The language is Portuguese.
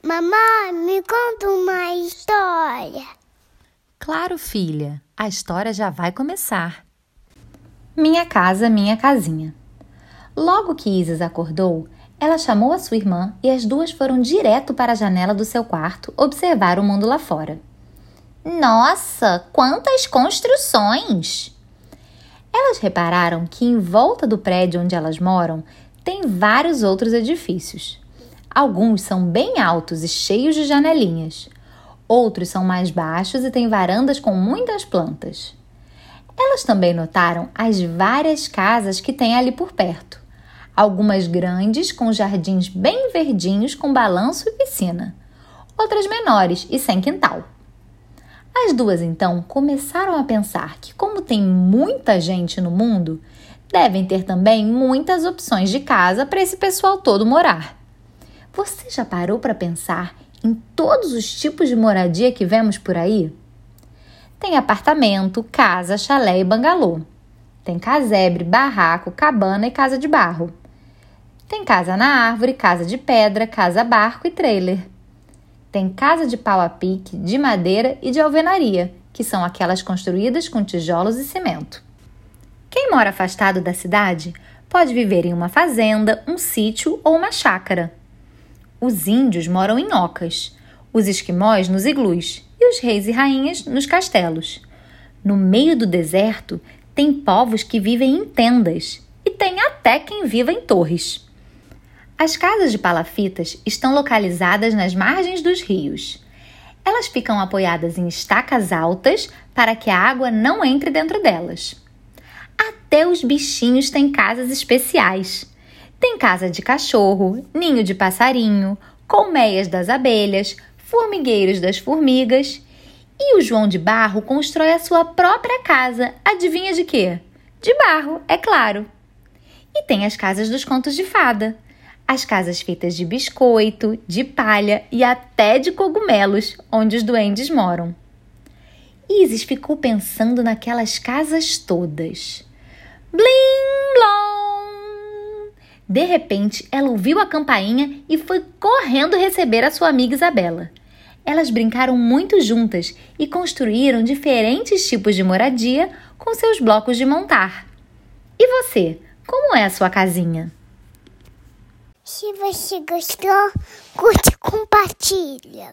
Mamãe, me conta uma história. Claro, filha, a história já vai começar. Minha casa, minha casinha. Logo que Isis acordou, ela chamou a sua irmã e as duas foram direto para a janela do seu quarto observar o mundo lá fora. Nossa, quantas construções! Elas repararam que em volta do prédio onde elas moram tem vários outros edifícios. Alguns são bem altos e cheios de janelinhas. Outros são mais baixos e têm varandas com muitas plantas. Elas também notaram as várias casas que tem ali por perto. Algumas grandes, com jardins bem verdinhos, com balanço e piscina. Outras menores e sem quintal. As duas então começaram a pensar que, como tem muita gente no mundo, devem ter também muitas opções de casa para esse pessoal todo morar. Você já parou para pensar em todos os tipos de moradia que vemos por aí? Tem apartamento, casa, chalé e bangalô. Tem casebre, barraco, cabana e casa de barro. Tem casa na árvore, casa de pedra, casa barco e trailer. Tem casa de pau a pique, de madeira e de alvenaria, que são aquelas construídas com tijolos e cimento. Quem mora afastado da cidade pode viver em uma fazenda, um sítio ou uma chácara. Os índios moram em ocas, os esquimós nos iglus e os reis e rainhas nos castelos. No meio do deserto, tem povos que vivem em tendas e tem até quem viva em torres. As casas de palafitas estão localizadas nas margens dos rios. Elas ficam apoiadas em estacas altas para que a água não entre dentro delas. Até os bichinhos têm casas especiais. Tem casa de cachorro, ninho de passarinho, colmeias das abelhas, formigueiros das formigas. E o João de Barro constrói a sua própria casa. Adivinha de quê? De barro, é claro. E tem as casas dos contos de fada as casas feitas de biscoito, de palha e até de cogumelos, onde os duendes moram. Isis ficou pensando naquelas casas todas. Blim! De repente, ela ouviu a campainha e foi correndo receber a sua amiga Isabela. Elas brincaram muito juntas e construíram diferentes tipos de moradia com seus blocos de montar. E você, como é a sua casinha? Se você gostou, curte e compartilha.